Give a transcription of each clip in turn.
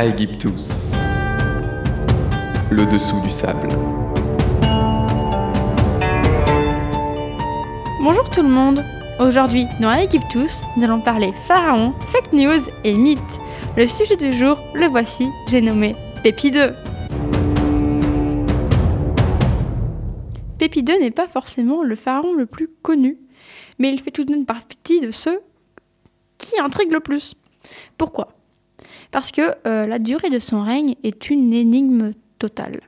Aegyptus. Le dessous du sable. Bonjour tout le monde Aujourd'hui, dans Aegyptus, nous allons parler pharaon, fake news et mythes. Le sujet du jour, le voici, j'ai nommé Pépi 2. Pépi 2 n'est pas forcément le pharaon le plus connu, mais il fait tout de même partie de ceux qui intriguent le plus. Pourquoi? Parce que euh, la durée de son règne est une énigme totale.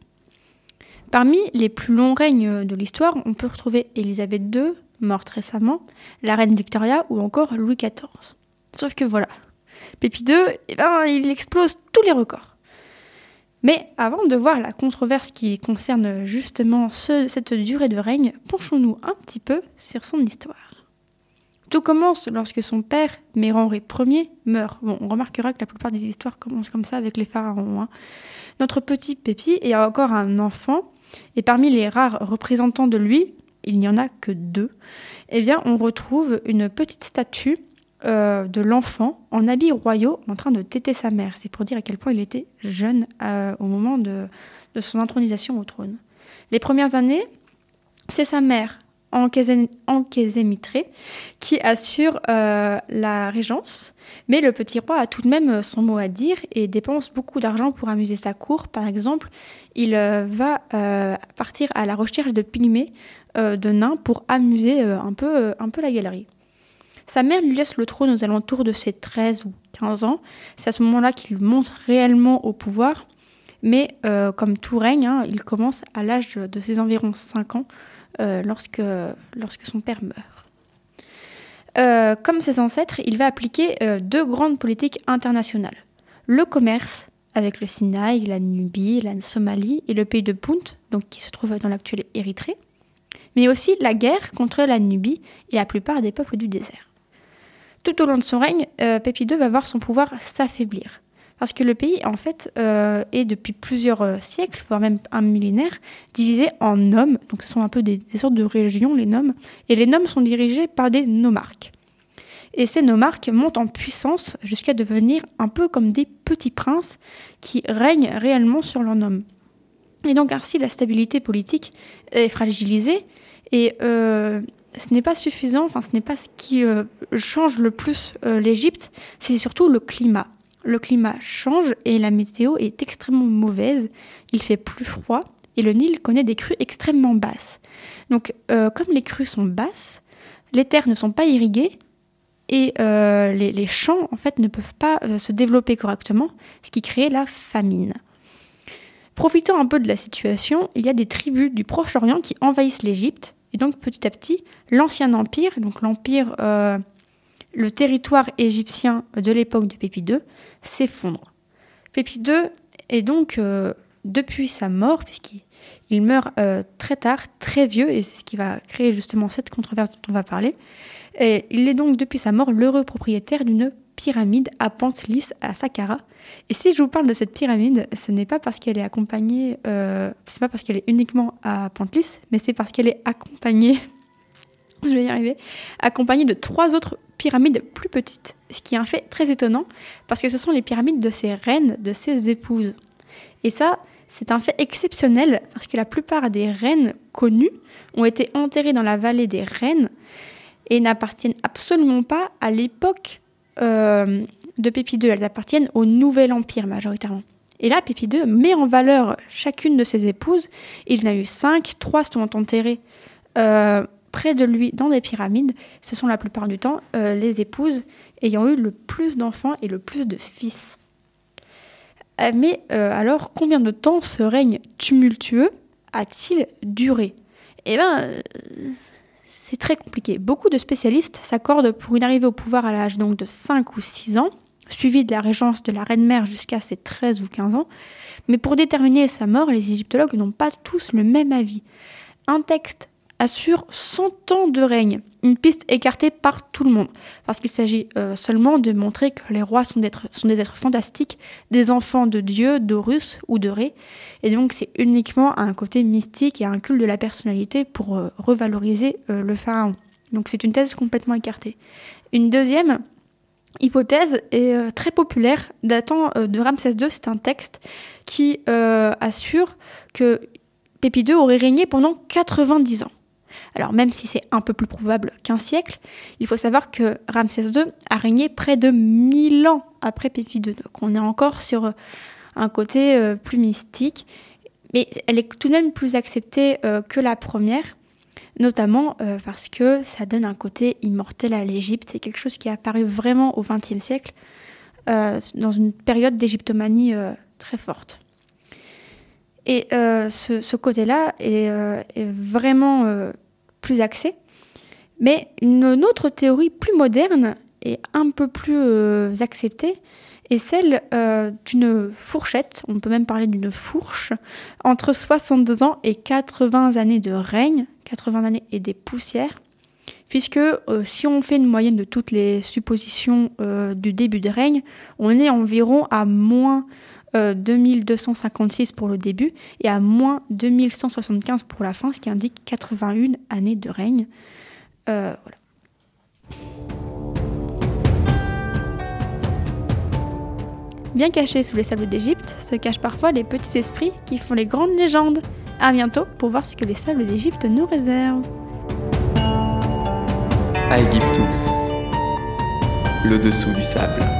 Parmi les plus longs règnes de l'histoire, on peut retrouver Élisabeth II, morte récemment, la reine Victoria ou encore Louis XIV. Sauf que voilà, Pépi II, eh ben, il explose tous les records. Mais avant de voir la controverse qui concerne justement cette durée de règne, penchons-nous un petit peu sur son histoire. Tout commence lorsque son père, Mérenré Ier, meurt. Bon, on remarquera que la plupart des histoires commencent comme ça avec les pharaons. Hein. Notre petit Pépi est encore un enfant, et parmi les rares représentants de lui, il n'y en a que deux, eh bien, on retrouve une petite statue euh, de l'enfant en habits royaux en train de téter sa mère. C'est pour dire à quel point il était jeune euh, au moment de, de son intronisation au trône. Les premières années, c'est sa mère, Ankézémitré, qui assure euh, la régence. Mais le petit roi a tout de même son mot à dire et dépense beaucoup d'argent pour amuser sa cour. Par exemple, il euh, va euh, partir à la recherche de pygmées, de nains, pour amuser un, peu, la galerie. Sa mère lui laisse le trône aux alentours de ses 13 ou 15 ans. C'est à ce moment-là qu'il monte réellement au pouvoir. Mais comme tout règne, hein, il commence à l'âge de ses environ 5 ans euh, lorsque, lorsque son père meurt. Euh, comme ses ancêtres, il va appliquer euh, deux grandes politiques internationales. Le commerce, avec le Sinaï, la Nubie, la Somalie et le pays de Punt, donc qui se trouve dans l'actuel Érythrée, mais aussi la guerre contre la Nubie et la plupart des peuples du désert. Tout au long de son règne, Pépi II va voir son pouvoir s'affaiblir parce que le pays, en fait, euh, est depuis plusieurs euh, siècles, voire même un millénaire, divisé en noms. Donc, ce sont un peu des, sortes de régions, les noms. Et les noms sont dirigés par des nomarques. Et ces nomarques montent en puissance jusqu'à devenir un peu comme des petits princes qui règnent réellement sur leurs noms. Et donc, ainsi, la stabilité politique est fragilisée. Et euh, ce n'est pas suffisant, enfin, ce n'est pas ce qui change le plus l'Égypte, c'est surtout le climat le climat change et la météo est extrêmement mauvaise. Il fait plus froid et le Nil connaît des crues extrêmement basses. Donc, euh, comme les crues sont basses, les terres ne sont pas irriguées et euh, les, champs en fait ne peuvent pas euh, se développer correctement, ce qui crée la famine. Profitant un peu de la situation, il y a des tribus du Proche-Orient qui envahissent l'Égypte et donc petit à petit, l'ancien empire, donc l'empire le territoire égyptien de l'époque de Pépi II s'effondre. Pépi II est donc, euh, depuis sa mort, puisqu'il meurt euh, très tard, très vieux, et c'est ce qui va créer justement cette controverse dont on va parler, et il est donc depuis sa mort l'heureux propriétaire d'une pyramide à pente lisse à Saqqara. Et si je vous parle de cette pyramide, ce n'est pas parce qu'elle est accompagnée, euh, c'est pas parce qu'elle est uniquement à pente lisse, mais c'est parce qu'elle est accompagnée je vais y arriver, accompagnée de trois autres pyramides plus petites, ce qui est un fait très étonnant parce que ce sont les pyramides de ses reines, de ses épouses. Et ça, c'est un fait exceptionnel parce que la plupart des reines connues ont été enterrées dans la vallée des reines et n'appartiennent absolument pas à l'époque euh, de Pépi II, elles appartiennent au Nouvel Empire majoritairement. Et là, Pépi II met en valeur chacune de ses épouses. Il en a eu cinq, trois sont enterrées euh, près de lui dans des pyramides, ce sont la plupart du temps euh, les épouses ayant eu le plus d'enfants et le plus de fils. Euh, mais euh, alors, combien de temps ce règne tumultueux a-t-il duré? Eh bien, c'est très compliqué. Beaucoup de spécialistes s'accordent pour une arrivée au pouvoir à l'âge donc de 5 ou 6 ans, suivi de la régence de la reine-mère jusqu'à ses 13 ou 15 ans. Mais pour déterminer sa mort, les égyptologues n'ont pas tous le même avis. Un texte assure 100 ans de règne, une piste écartée par tout le monde, parce qu'il s'agit euh, seulement de montrer que les rois sont, des êtres fantastiques, des enfants de Dieu, d'Horus ou de Ré, et donc c'est uniquement un côté mystique et un culte de la personnalité pour euh, revaloriser euh, le pharaon. Donc c'est une thèse complètement écartée. Une deuxième hypothèse est très populaire, datant de Ramsès II. C'est un texte qui assure que Pépi II aurait régné pendant 90 ans. Alors même si c'est un peu plus probable qu'un siècle, il faut savoir que Ramsès II a régné près de 1000 ans après Pépi II. Donc on est encore sur un côté plus mystique, mais elle est tout de même plus acceptée que la première notamment euh, parce que ça donne un côté immortel à l'Égypte. C'est quelque chose qui est apparu vraiment au XXe siècle, euh, dans une période d'égyptomanie euh, très forte. Et ce, côté-là est, vraiment plus. Mais une autre théorie plus moderne et un peu plus acceptée est celle d'une fourchette, on peut même parler d'une fourche, entre 62 ans et 80 années de règne, 80 années et des poussières, puisque euh, si on fait une moyenne de toutes les suppositions euh, du début de règne, on est environ à moins 2256 euh, pour le début et à moins 2175 pour la fin, ce qui indique 81 années de règne. voilà. Bien cachés sous les sables d'Égypte se cachent parfois les petits esprits qui font les grandes légendes. A bientôt pour voir ce que les sables d'Égypte nous réservent. Aegyptus, le dessous du sable.